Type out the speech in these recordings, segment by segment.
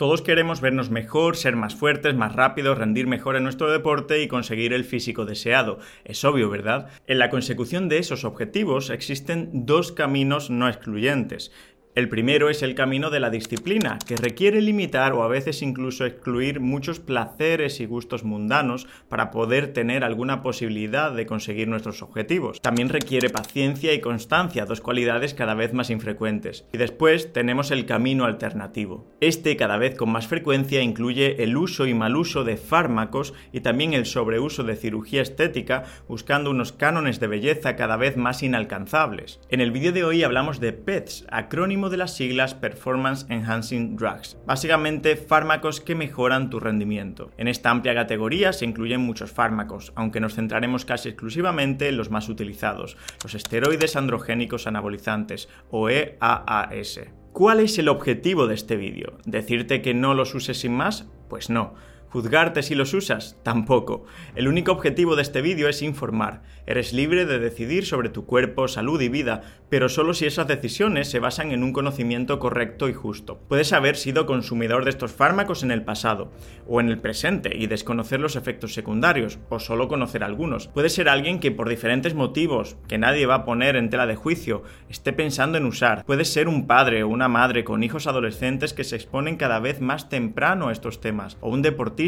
Todos queremos vernos mejor, ser más fuertes, más rápidos, rendir mejor en nuestro deporte y conseguir el físico deseado. Es obvio, ¿verdad? En la consecución de esos objetivos existen dos caminos no excluyentes. El primero es el camino de la disciplina, que requiere limitar o a veces incluso excluir muchos placeres y gustos mundanos para poder tener alguna posibilidad de conseguir nuestros objetivos. También requiere paciencia y constancia, dos cualidades cada vez más infrecuentes. Y después tenemos el camino alternativo. Este cada vez con más frecuencia incluye el uso y mal uso de fármacos y también el sobreuso de cirugía estética buscando unos cánones de belleza cada vez más inalcanzables. En el vídeo de hoy hablamos de PETS, acrónimo de las siglas Performance Enhancing Drugs, básicamente fármacos que mejoran tu rendimiento. En esta amplia categoría se incluyen muchos fármacos, aunque nos centraremos casi exclusivamente en los más utilizados, los esteroides androgénicos anabolizantes o EAAS. ¿Cuál es el objetivo de este vídeo? ¿Decirte que no los uses sin más? Pues no. ¿Juzgarte si los usas? Tampoco. El único objetivo de este vídeo es informar. Eres libre de decidir sobre tu cuerpo, salud y vida, pero solo si esas decisiones se basan en un conocimiento correcto y justo. Puedes haber sido consumidor de estos fármacos en el pasado o en el presente y desconocer los efectos secundarios, o solo conocer algunos. Puedes ser alguien que por diferentes motivos, que nadie va a poner en tela de juicio, esté pensando en usar. Puedes ser un padre o una madre con hijos adolescentes que se exponen cada vez más temprano a estos temas, o un deportista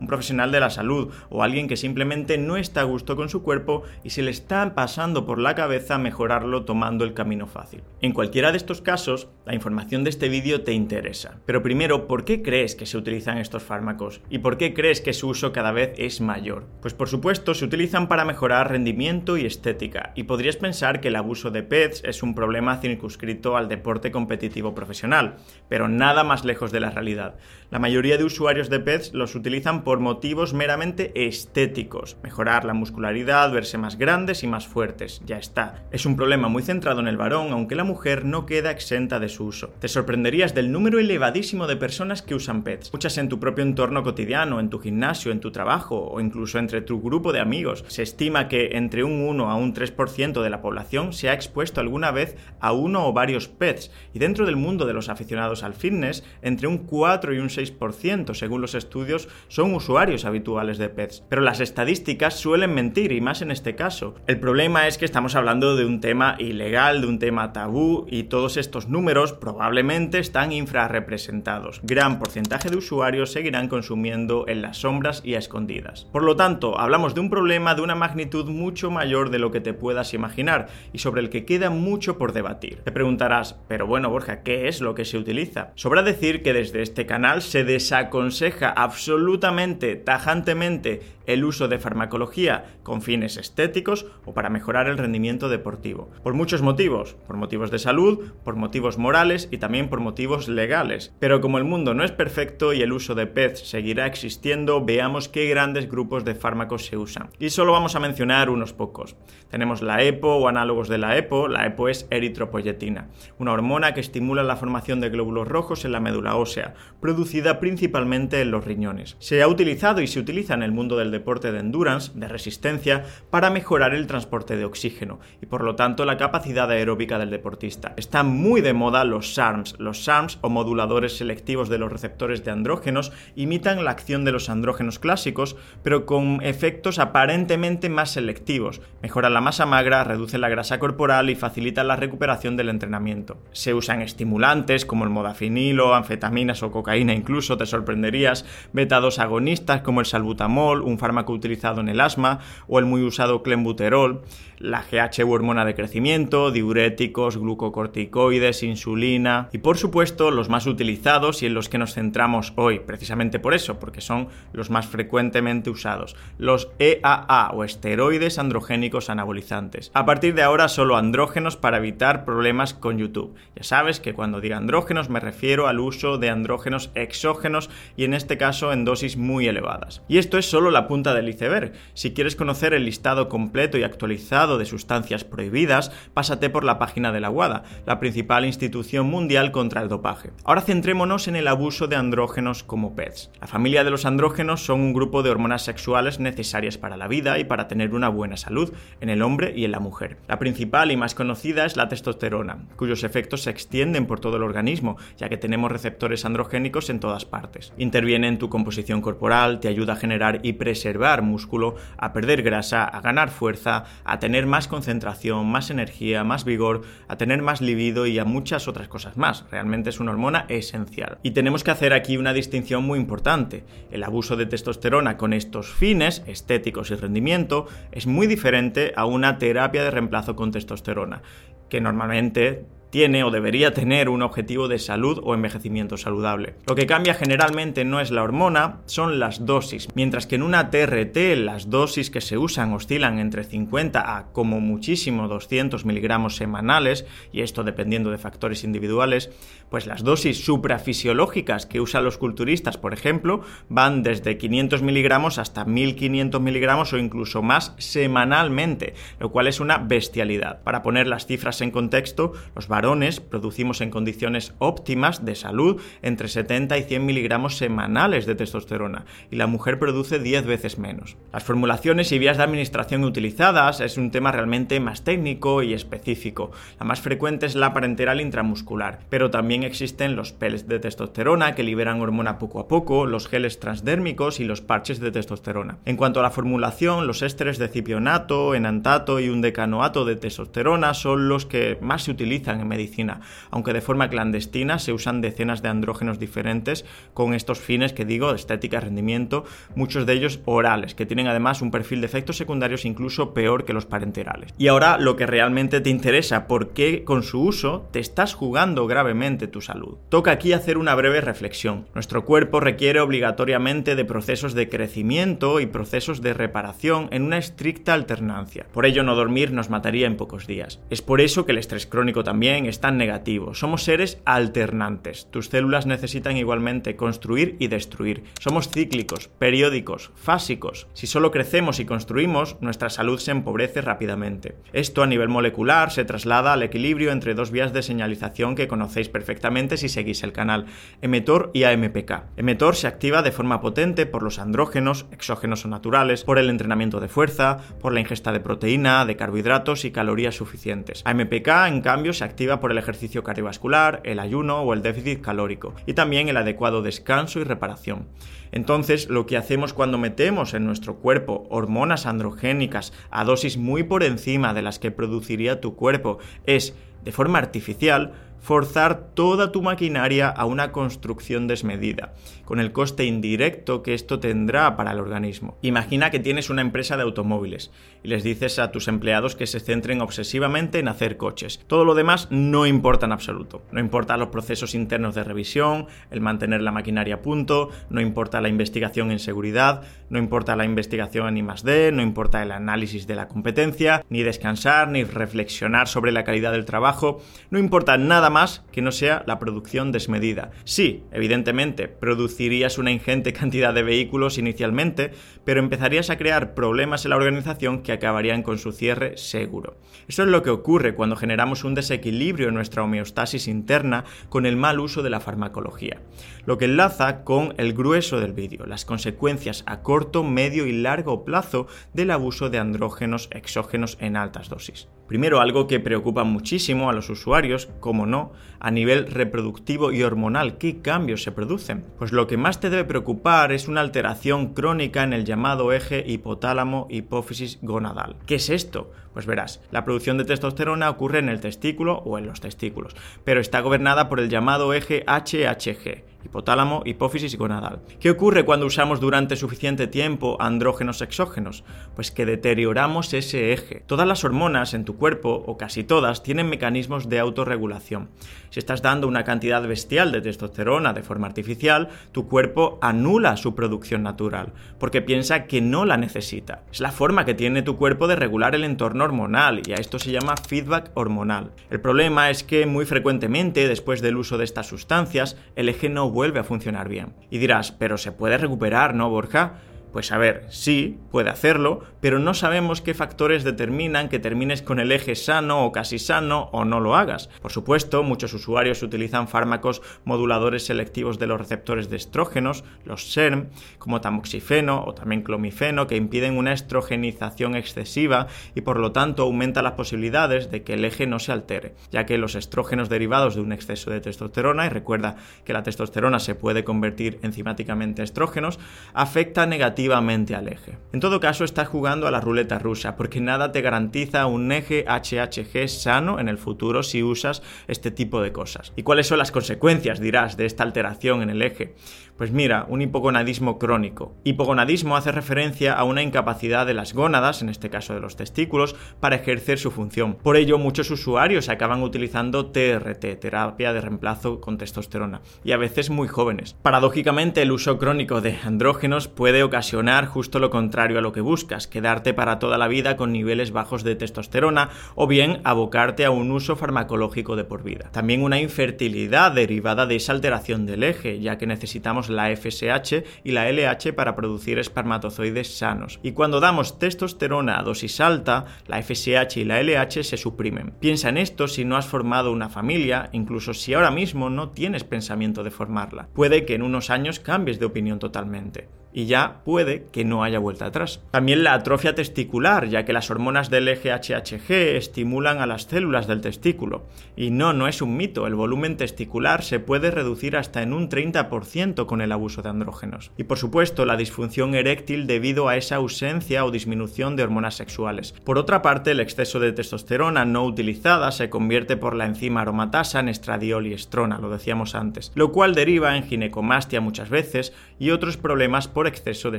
un profesional de la salud o alguien que simplemente no está a gusto con su cuerpo y se le está pasando por la cabeza mejorarlo tomando el camino fácil. En cualquiera de estos casos, la información de este vídeo te interesa. Pero primero, ¿por qué crees que se utilizan estos fármacos? ¿Y por qué crees que su uso cada vez es mayor? Pues por supuesto, se utilizan para mejorar rendimiento y estética, y podrías pensar que el abuso de PETs es un problema circunscrito al deporte competitivo profesional, pero nada más lejos de la realidad. La mayoría de usuarios de PETs los utilizan por motivos meramente estéticos. Mejorar la muscularidad, verse más grandes y más fuertes. Ya está. Es un problema muy centrado en el varón, aunque la mujer no queda exenta de su uso. Te sorprenderías del número elevadísimo de personas que usan pets. Muchas en tu propio entorno cotidiano, en tu gimnasio, en tu trabajo o incluso entre tu grupo de amigos. Se estima que entre un 1 a un 3% de la población se ha expuesto alguna vez a uno o varios pets. Y dentro del mundo de los aficionados al fitness, entre un 4 y un 6% según los estudios son usuarios habituales de pets. Pero las estadísticas suelen mentir, y más en este caso. El problema es que estamos hablando de un tema ilegal, de un tema tabú, y todos estos números probablemente están infrarrepresentados. Gran porcentaje de usuarios seguirán consumiendo en las sombras y a escondidas. Por lo tanto, hablamos de un problema de una magnitud mucho mayor de lo que te puedas imaginar, y sobre el que queda mucho por debatir. Te preguntarás, pero bueno Borja, ¿qué es lo que se utiliza? Sobra decir que desde este canal se desaconseja absolutamente absolutamente, tajantemente, el uso de farmacología con fines estéticos o para mejorar el rendimiento deportivo. Por muchos motivos, por motivos de salud, por motivos morales y también por motivos legales. Pero como el mundo no es perfecto y el uso de PETs seguirá existiendo, veamos qué grandes grupos de fármacos se usan. Y solo vamos a mencionar unos pocos. Tenemos la EPO o análogos de la EPO. La EPO es eritropoyetina, una hormona que estimula la formación de glóbulos rojos en la médula ósea, producida principalmente en los riñones. Se ha utilizado y se utiliza en el mundo del deporte de endurance, de resistencia, para mejorar el transporte de oxígeno y por lo tanto la capacidad aeróbica del deportista. Están muy de moda los SARMs. Los SARMs o moduladores selectivos de los receptores de andrógenos imitan la acción de los andrógenos clásicos, pero con efectos aparentemente más selectivos. Mejoran la masa magra, reducen la grasa corporal y facilitan la recuperación del entrenamiento. Se usan estimulantes como el modafinilo, anfetaminas o cocaína incluso, te sorprenderías, beta-2 agonistas como el salbutamol, un fármaco utilizado en el asma, o el muy usado clenbuterol, la GH hormona de crecimiento, diuréticos, glucocorticoides, insulina y por supuesto los más utilizados y en los que nos centramos hoy, precisamente por eso, porque son los más frecuentemente usados, los EAA o esteroides androgénicos anabolizantes. A partir de ahora solo andrógenos para evitar problemas con YouTube. Ya sabes que cuando diga andrógenos me refiero al uso de andrógenos exógenos y en este caso en dosis muy elevadas. Y esto es solo la punta del iceberg. Si quieres conocer el listado completo y actualizado de sustancias prohibidas, pásate por la página de la WADA, la principal institución mundial contra el dopaje. Ahora centrémonos en el abuso de andrógenos como PEDs. La familia de los andrógenos son un grupo de hormonas sexuales necesarias para la vida y para tener una buena salud en el hombre y en la mujer. La principal y más conocida es la testosterona, cuyos efectos se extienden por todo el organismo, ya que tenemos receptores androgénicos en todas partes. Interviene en tu composición corporal, te ayuda a generar y preservar músculo, a perder grasa, a ganar fuerza, a tener más concentración, más energía, más vigor, a tener más libido y a muchas otras cosas más. Realmente es una hormona esencial. Y tenemos que hacer aquí una distinción muy importante. El abuso de testosterona con estos fines, estéticos y rendimiento, es muy diferente a una terapia de reemplazo con testosterona, que normalmente tiene o debería tener un objetivo de salud o envejecimiento saludable. Lo que cambia generalmente no es la hormona, son las dosis. Mientras que en una TRT las dosis que se usan oscilan entre 50 a como muchísimo 200 miligramos semanales, y esto dependiendo de factores individuales, pues las dosis suprafisiológicas que usan los culturistas, por ejemplo, van desde 500 miligramos hasta 1500 miligramos o incluso más semanalmente, lo cual es una bestialidad. Para poner las cifras en contexto, los varones producimos en condiciones óptimas de salud entre 70 y 100 miligramos semanales de testosterona y la mujer produce 10 veces menos. Las formulaciones y vías de administración utilizadas es un tema realmente más técnico y específico. La más frecuente es la parenteral intramuscular, pero también existen los pellets de testosterona que liberan hormona poco a poco, los geles transdérmicos y los parches de testosterona. En cuanto a la formulación, los ésteres de cipionato, enantato y un decanoato de testosterona son los que más se utilizan en medicina, aunque de forma clandestina se usan decenas de andrógenos diferentes con estos fines que digo, estética, rendimiento, muchos de ellos orales, que tienen además un perfil de efectos secundarios incluso peor que los parenterales. Y ahora lo que realmente te interesa, ¿por qué con su uso te estás jugando gravemente tu salud? Toca aquí hacer una breve reflexión. Nuestro cuerpo requiere obligatoriamente de procesos de crecimiento y procesos de reparación en una estricta alternancia. Por ello no dormir nos mataría en pocos días. Es por eso que el estrés crónico también es tan negativo. Somos seres alternantes. Tus células necesitan igualmente construir y destruir. Somos cíclicos, periódicos, fásicos. Si solo crecemos y construimos, nuestra salud se empobrece rápidamente. Esto a nivel molecular se traslada al equilibrio entre dos vías de señalización que conocéis perfectamente si seguís el canal, emetor y AMPK. Emetor se activa de forma potente por los andrógenos, exógenos o naturales, por el entrenamiento de fuerza, por la ingesta de proteína, de carbohidratos y calorías suficientes. AMPK, en cambio, se activa por el ejercicio cardiovascular, el ayuno o el déficit calórico, y también el adecuado descanso y reparación. Entonces, lo que hacemos cuando metemos en nuestro cuerpo hormonas androgénicas a dosis muy por encima de las que produciría tu cuerpo es, de forma artificial, forzar toda tu maquinaria a una construcción desmedida, con el coste indirecto que esto tendrá para el organismo. Imagina que tienes una empresa de automóviles y les dices a tus empleados que se centren obsesivamente en hacer coches. Todo lo demás no importa en absoluto. No importa los procesos internos de revisión, el mantener la maquinaria a punto, no importa la investigación en seguridad, no importa la investigación en I+D, no importa el análisis de la competencia, ni descansar, ni reflexionar sobre la calidad del trabajo, no importa nada más que no sea la producción desmedida. Sí, evidentemente, producirías una ingente cantidad de vehículos inicialmente, pero empezarías a crear problemas en la organización que acabarían con su cierre seguro. Eso es lo que ocurre cuando generamos un desequilibrio en nuestra homeostasis interna con el mal uso de la farmacología, lo que enlaza con el grueso del vídeo, las consecuencias a corto, medio y largo plazo del abuso de andrógenos exógenos en altas dosis. Primero, algo que preocupa muchísimo a los usuarios, como no, a nivel reproductivo y hormonal. ¿Qué cambios se producen? Pues lo que más te debe preocupar es una alteración crónica en el llamado eje hipotálamo-hipófisis gonadal. ¿Qué es esto? Pues verás, la producción de testosterona ocurre en el testículo o en los testículos, pero está gobernada por el llamado eje HHG hipotálamo, hipófisis y gonadal. ¿Qué ocurre cuando usamos durante suficiente tiempo andrógenos exógenos? Pues que deterioramos ese eje. Todas las hormonas en tu cuerpo, o casi todas, tienen mecanismos de autorregulación. Si estás dando una cantidad bestial de testosterona de forma artificial, tu cuerpo anula su producción natural, porque piensa que no la necesita. Es la forma que tiene tu cuerpo de regular el entorno hormonal, y a esto se llama feedback hormonal. El problema es que muy frecuentemente, después del uso de estas sustancias, el eje no vuelve a funcionar bien. Y dirás, pero se puede recuperar, ¿no, Borja? Pues a ver, sí, puede hacerlo, pero no sabemos qué factores determinan que termines con el eje sano o casi sano o no lo hagas. Por supuesto, muchos usuarios utilizan fármacos moduladores selectivos de los receptores de estrógenos, los SERM, como tamoxifeno o también clomifeno, que impiden una estrogenización excesiva y por lo tanto aumenta las posibilidades de que el eje no se altere, ya que los estrógenos derivados de un exceso de testosterona, y recuerda que la testosterona se puede convertir enzimáticamente en estrógenos, afecta negativamente al eje. En todo caso, estás jugando a la ruleta rusa, porque nada te garantiza un eje HHG sano en el futuro si usas este tipo de cosas. ¿Y cuáles son las consecuencias, dirás, de esta alteración en el eje? Pues mira, un hipogonadismo crónico. Hipogonadismo hace referencia a una incapacidad de las gónadas, en este caso de los testículos, para ejercer su función. Por ello, muchos usuarios acaban utilizando TRT, terapia de reemplazo con testosterona, y a veces muy jóvenes. Paradójicamente, el uso crónico de andrógenos puede ocasionar justo lo contrario a lo que buscas, quedarte para toda la vida con niveles bajos de testosterona o bien abocarte a un uso farmacológico de por vida. También una infertilidad derivada de esa alteración del eje, ya que necesitamos la FSH y la LH para producir espermatozoides sanos. Y cuando damos testosterona a dosis alta, la FSH y la LH se suprimen. Piensa en esto si no has formado una familia, incluso si ahora mismo no tienes pensamiento de formarla. Puede que en unos años cambies de opinión totalmente y ya puede que no haya vuelta atrás. También la atrofia testicular, ya que las hormonas del eje HHG estimulan a las células del testículo. Y no, no es un mito, el volumen testicular se puede reducir hasta en un 30% con el abuso de andrógenos. Y por supuesto, la disfunción eréctil debido a esa ausencia o disminución de hormonas sexuales. Por otra parte, el exceso de testosterona no utilizada se convierte por la enzima aromatasa en estradiol y estrona, lo decíamos antes, lo cual deriva en ginecomastia muchas veces y otros problemas exceso de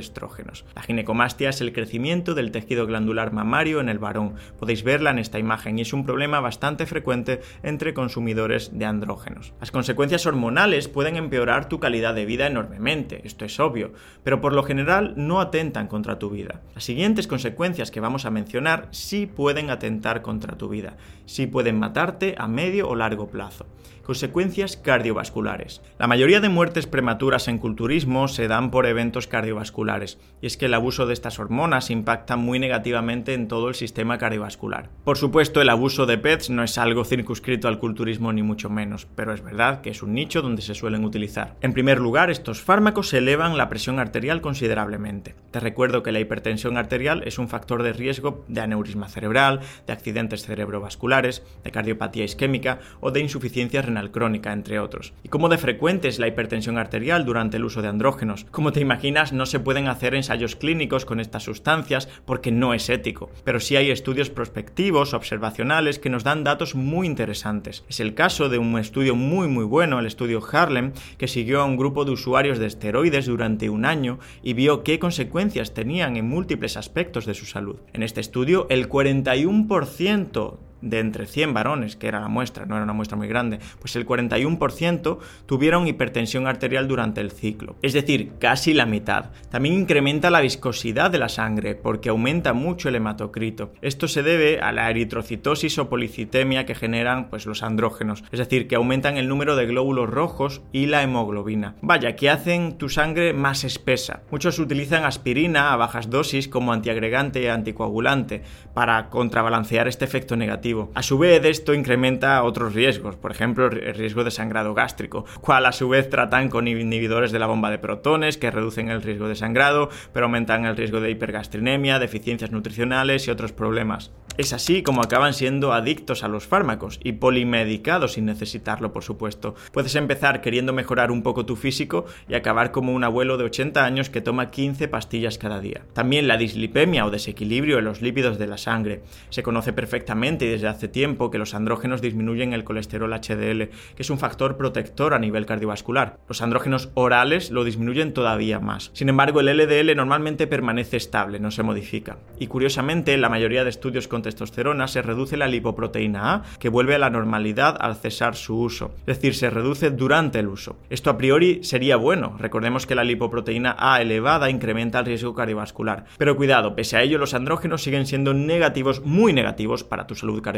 estrógenos. La ginecomastia es el crecimiento del tejido glandular mamario en el varón. Podéis verla en esta imagen y es un problema bastante frecuente entre consumidores de andrógenos. Las consecuencias hormonales pueden empeorar tu calidad de vida enormemente, esto es obvio, pero por lo general no atentan contra tu vida. Las siguientes consecuencias que vamos a mencionar sí pueden atentar contra tu vida, sí pueden matarte a medio o largo plazo. Consecuencias cardiovasculares. La mayoría de muertes prematuras en culturismo se dan por eventos cardiovasculares, y es que el abuso de estas hormonas impacta muy negativamente en todo el sistema cardiovascular. Por supuesto, el abuso de PETs no es algo circunscrito al culturismo ni mucho menos, pero es verdad que es un nicho donde se suelen utilizar. En primer lugar, estos fármacos elevan la presión arterial considerablemente. Te recuerdo que la hipertensión arterial es un factor de riesgo de aneurisma cerebral, de accidentes cerebrovasculares, de cardiopatía isquémica o de insuficiencia renal crónica, entre otros. Y cómo de frecuente es la hipertensión arterial durante el uso de andrógenos. Como te imaginas, no se pueden hacer ensayos clínicos con estas sustancias porque no es ético, pero sí hay estudios prospectivos, observacionales, que nos dan datos muy interesantes. Es el caso de un estudio muy muy bueno, el estudio Harlem, que siguió a un grupo de usuarios de esteroides durante un año y vio qué consecuencias tenían en múltiples aspectos de su salud. En este estudio, el 41% de entre 100 varones, que era la muestra, no era una muestra muy grande, pues el 41% tuvieron hipertensión arterial durante el ciclo, es decir, casi la mitad. También incrementa la viscosidad de la sangre porque aumenta mucho el hematocrito. Esto se debe a la eritrocitosis o policitemia que generan pues los andrógenos, es decir, que aumentan el número de glóbulos rojos y la hemoglobina. Vaya, que hacen tu sangre más espesa. Muchos utilizan aspirina a bajas dosis como antiagregante y anticoagulante para contrabalancear este efecto negativo a su vez, esto incrementa otros riesgos, por ejemplo, el riesgo de sangrado gástrico, cual a su vez tratan con inhibidores de la bomba de protones que reducen el riesgo de sangrado, pero aumentan el riesgo de hipergastrinemia, deficiencias nutricionales y otros problemas. Es así como acaban siendo adictos a los fármacos y polimedicados sin necesitarlo, por supuesto. Puedes empezar queriendo mejorar un poco tu físico y acabar como un abuelo de 80 años que toma 15 pastillas cada día. También la dislipemia o desequilibrio en los lípidos de la sangre se conoce perfectamente y desde hace tiempo que los andrógenos disminuyen el colesterol HDL, que es un factor protector a nivel cardiovascular. Los andrógenos orales lo disminuyen todavía más. Sin embargo, el LDL normalmente permanece estable, no se modifica. Y curiosamente, en la mayoría de estudios con testosterona se reduce la lipoproteína A, que vuelve a la normalidad al cesar su uso. Es decir, se reduce durante el uso. Esto a priori sería bueno. Recordemos que la lipoproteína A elevada incrementa el riesgo cardiovascular. Pero cuidado, pese a ello, los andrógenos siguen siendo negativos, muy negativos para tu salud cardiovascular.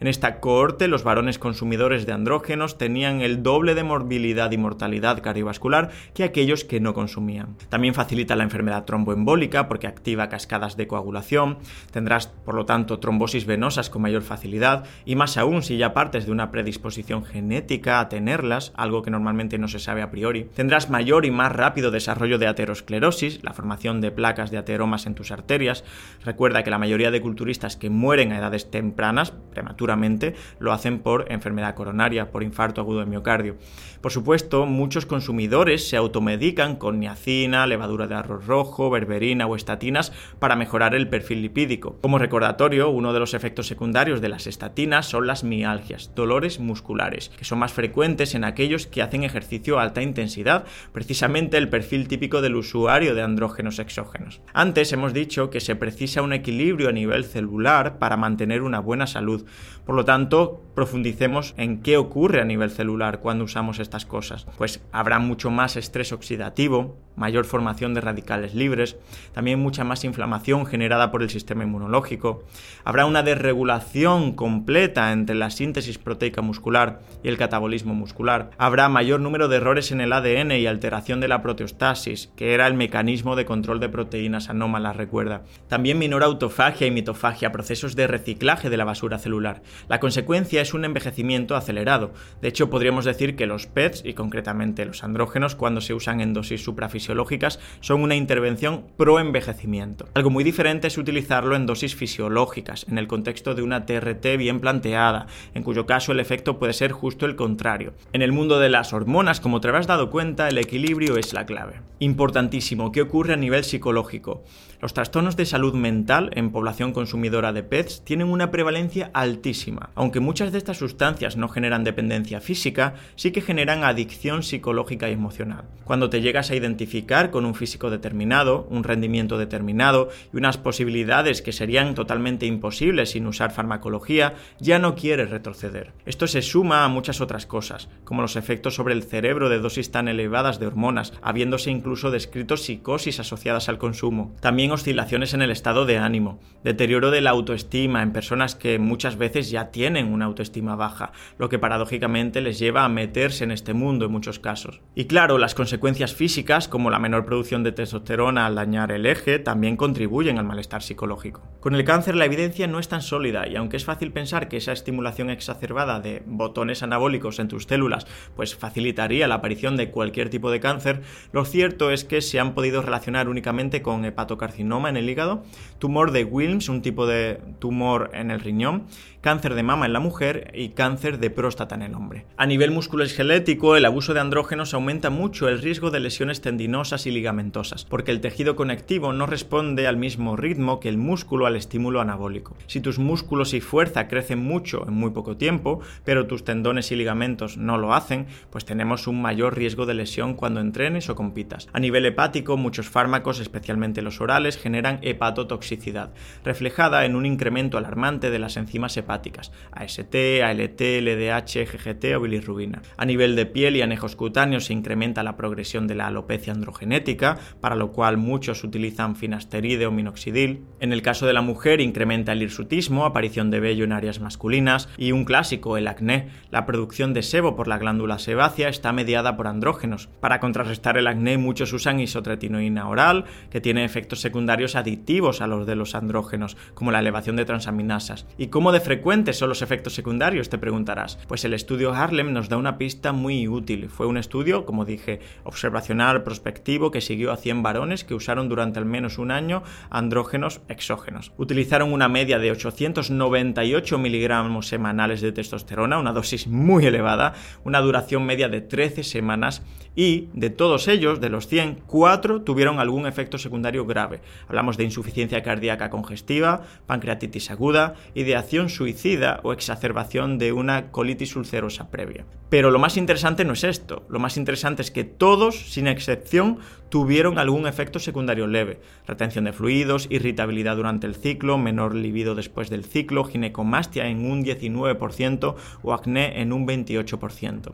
En esta cohorte, los varones consumidores de andrógenos tenían el doble de morbilidad y mortalidad cardiovascular que aquellos que no consumían. También facilita la enfermedad tromboembólica porque activa cascadas de coagulación. Tendrás, por lo tanto, trombosis venosas con mayor facilidad y más aún si ya partes de una predisposición genética a tenerlas, algo que normalmente no se sabe a priori. Tendrás mayor y más rápido desarrollo de aterosclerosis, la formación de placas de ateromas en tus arterias. Recuerda que la mayoría de culturistas que mueren a edades tempranas, prematuramente, lo hacen por enfermedad coronaria, por infarto agudo de miocardio. Por supuesto, muchos consumidores se automedican con niacina, levadura de arroz rojo, berberina o estatinas para mejorar el perfil lipídico. Como recordatorio, uno de los efectos secundarios de las estatinas son las mialgias, dolores musculares, que son más frecuentes en aquellos que hacen ejercicio a alta intensidad, precisamente el perfil típico del usuario de andrógenos exógenos. Antes hemos dicho que se precisa un equilibrio a nivel celular para mantener una buena salud. Por lo tanto, profundicemos en qué ocurre a nivel celular cuando usamos estas cosas. Pues habrá mucho más estrés oxidativo, mayor formación de radicales libres, también mucha más inflamación generada por el sistema inmunológico, habrá una desregulación completa entre la síntesis proteica muscular y el catabolismo muscular, habrá mayor número de errores en el ADN y alteración de la proteostasis, que era el mecanismo de control de proteínas anómalas, recuerda. También menor autofagia y mitofagia, procesos de reciclaje de la basura celular. La consecuencia es un envejecimiento acelerado. De hecho, podríamos decir que los PETs, y concretamente los andrógenos, cuando se usan en dosis suprafisiológicas, son una intervención pro-envejecimiento. Algo muy diferente es utilizarlo en dosis fisiológicas, en el contexto de una TRT bien planteada, en cuyo caso el efecto puede ser justo el contrario. En el mundo de las hormonas, como te habrás dado cuenta, el equilibrio es la clave. Importantísimo, ¿qué ocurre a nivel psicológico? Los trastornos de salud mental en población consumidora de PETs tienen una prevalencia altísima. Aunque muchas de estas sustancias no generan dependencia física, sí que generan adicción psicológica y emocional. Cuando te llegas a identificar con un físico determinado, un rendimiento determinado y unas posibilidades que serían totalmente imposibles sin usar farmacología, ya no quieres retroceder. Esto se suma a muchas otras cosas, como los efectos sobre el cerebro de dosis tan elevadas de hormonas, habiéndose incluso descrito psicosis asociadas al consumo. También oscilaciones en el estado de ánimo, deterioro de la autoestima en personas que muchas veces ya tienen una autoestima baja, lo que paradójicamente les lleva a meterse en este mundo en muchos casos. Y claro, las consecuencias físicas, como la menor producción de testosterona al dañar el eje, también contribuyen al malestar psicológico. Con el cáncer la evidencia no es tan sólida y aunque es fácil pensar que esa estimulación exacerbada de botones anabólicos en tus células pues facilitaría la aparición de cualquier tipo de cáncer, lo cierto es que se han podido relacionar únicamente con hepatocarcinoma en el hígado, tumor de Wilms, un tipo de tumor en el riñón, cáncer de mama en la mujer y cáncer de próstata en el hombre. A nivel musculoesquelético, el abuso de andrógenos aumenta mucho el riesgo de lesiones tendinosas y ligamentosas, porque el tejido conectivo no responde al mismo ritmo que el músculo al estímulo anabólico. Si tus músculos y fuerza crecen mucho en muy poco tiempo, pero tus tendones y ligamentos no lo hacen, pues tenemos un mayor riesgo de lesión cuando entrenes o compitas. A nivel hepático, muchos fármacos, especialmente los orales, generan hepatotoxicidad, reflejada en un incremento alarmante de las enzimas hepáticas AST, ALT, LDH, GGT o bilirrubina. A nivel de piel y anejos cutáneos se incrementa la progresión de la alopecia androgenética, para lo cual muchos utilizan finasteride o minoxidil. En el caso de la mujer incrementa el hirsutismo, aparición de vello en áreas masculinas y un clásico, el acné. La producción de sebo por la glándula sebácea está mediada por andrógenos. Para contrarrestar el acné muchos usan isotretinoína oral, que tiene efectos secundarios adictivos a los de los andrógenos, como la elevación de transaminasas. ¿Y cómo de frecuentes son los efectos secundarios? Te preguntarás. Pues el estudio Harlem nos da una pista muy útil. Fue un estudio, como dije, observacional, prospectivo que siguió a 100 varones que usaron durante al menos un año andrógenos exógenos. Utilizaron una media de 898 miligramos semanales de testosterona, una dosis muy elevada, una duración media de 13 semanas y de todos ellos, de los 100, 4 tuvieron algún efecto secundario grave. Hablamos de insuficiencia cardíaca congestiva, pancreatitis aguda, ideación suicida o exacerbación de una colitis ulcerosa previa. Pero lo más interesante no es esto, lo más interesante es que todos, sin excepción, tuvieron algún efecto secundario leve. Retención de fluidos, irritabilidad durante el ciclo, menor libido después del ciclo, ginecomastia en un 19% o acné en un 28%.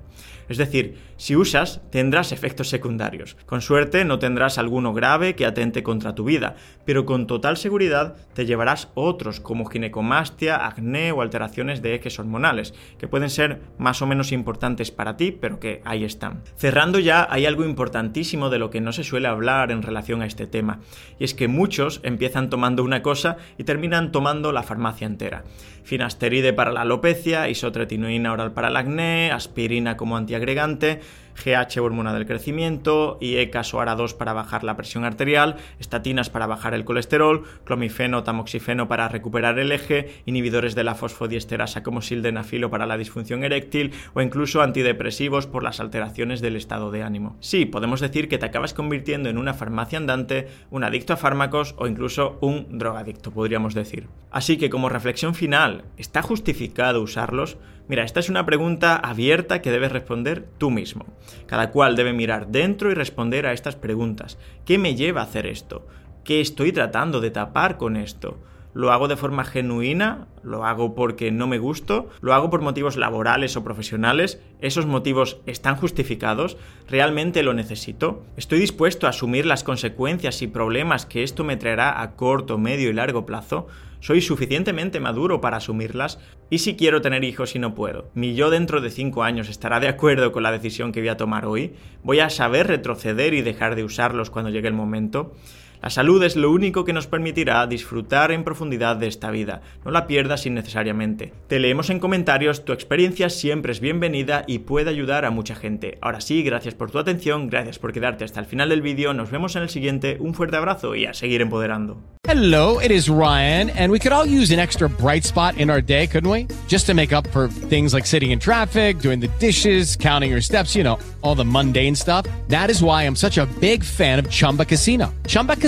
Es decir, si usas, tendrás efectos secundarios. Con suerte no tendrás alguno grave que atente contra tu vida, pero con total seguridad te llevarás otros como ginecomastia, acné o alteraciones de ejes hormonales, que pueden ser más o menos importantes para ti, pero que ahí están. Cerrando ya, hay algo importantísimo de lo que no se suele hablar en relación a este tema, y es que muchos empiezan tomando una cosa y terminan tomando la farmacia entera. Finasteride para la alopecia, isotretinoína oral para el acné, aspirina como antiagregante, GH hormona del crecimiento, IECAS o ARA2 para bajar la presión arterial, estatinas para bajar el colesterol, clomifeno, tamoxifeno para recuperar el eje, inhibidores de la fosfodiesterasa como sildenafilo para la disfunción eréctil o incluso antidepresivos por las alteraciones del estado de ánimo. Sí, podemos decir que te acabas convirtiendo en una farmacia andante, un adicto a fármacos o incluso un drogadicto, podríamos decir. Así que como reflexión final, ¿está justificado usarlos? Mira, esta es una pregunta abierta que debes responder tú mismo. Cada cual debe mirar dentro y responder a estas preguntas. ¿Qué me lleva a hacer esto? ¿Qué estoy tratando de tapar con esto? ¿Lo hago de forma genuina? ¿Lo hago porque no me gusto? ¿Lo hago por motivos laborales o profesionales? ¿Esos motivos están justificados? ¿Realmente lo necesito? ¿Estoy dispuesto a asumir las consecuencias y problemas que esto me traerá a corto, medio y largo plazo? ¿Soy suficientemente maduro para asumirlas? ¿Y si quiero tener hijos y no puedo? ¿Mi yo dentro de 5 años estará de acuerdo con la decisión que voy a tomar hoy? ¿Voy a saber retroceder y dejar de usarlos cuando llegue el momento? La salud es lo único que nos permitirá disfrutar en profundidad de esta vida. No la pierdas innecesariamente. Te leemos en comentarios, tu experiencia siempre es bienvenida y puede ayudar a mucha gente. Ahora sí, gracias por tu atención, gracias por quedarte hasta el final del vídeo, nos vemos en el siguiente, un fuerte abrazo y a seguir empoderando. Hello, it is Ryan, and we could all use an extra bright spot in our day, couldn't we? Just to make up for things like sitting in traffic, doing the dishes, counting your steps, you know, all the mundane stuff. That is why I'm such a big fan of Chumba Casino. Chumba Casino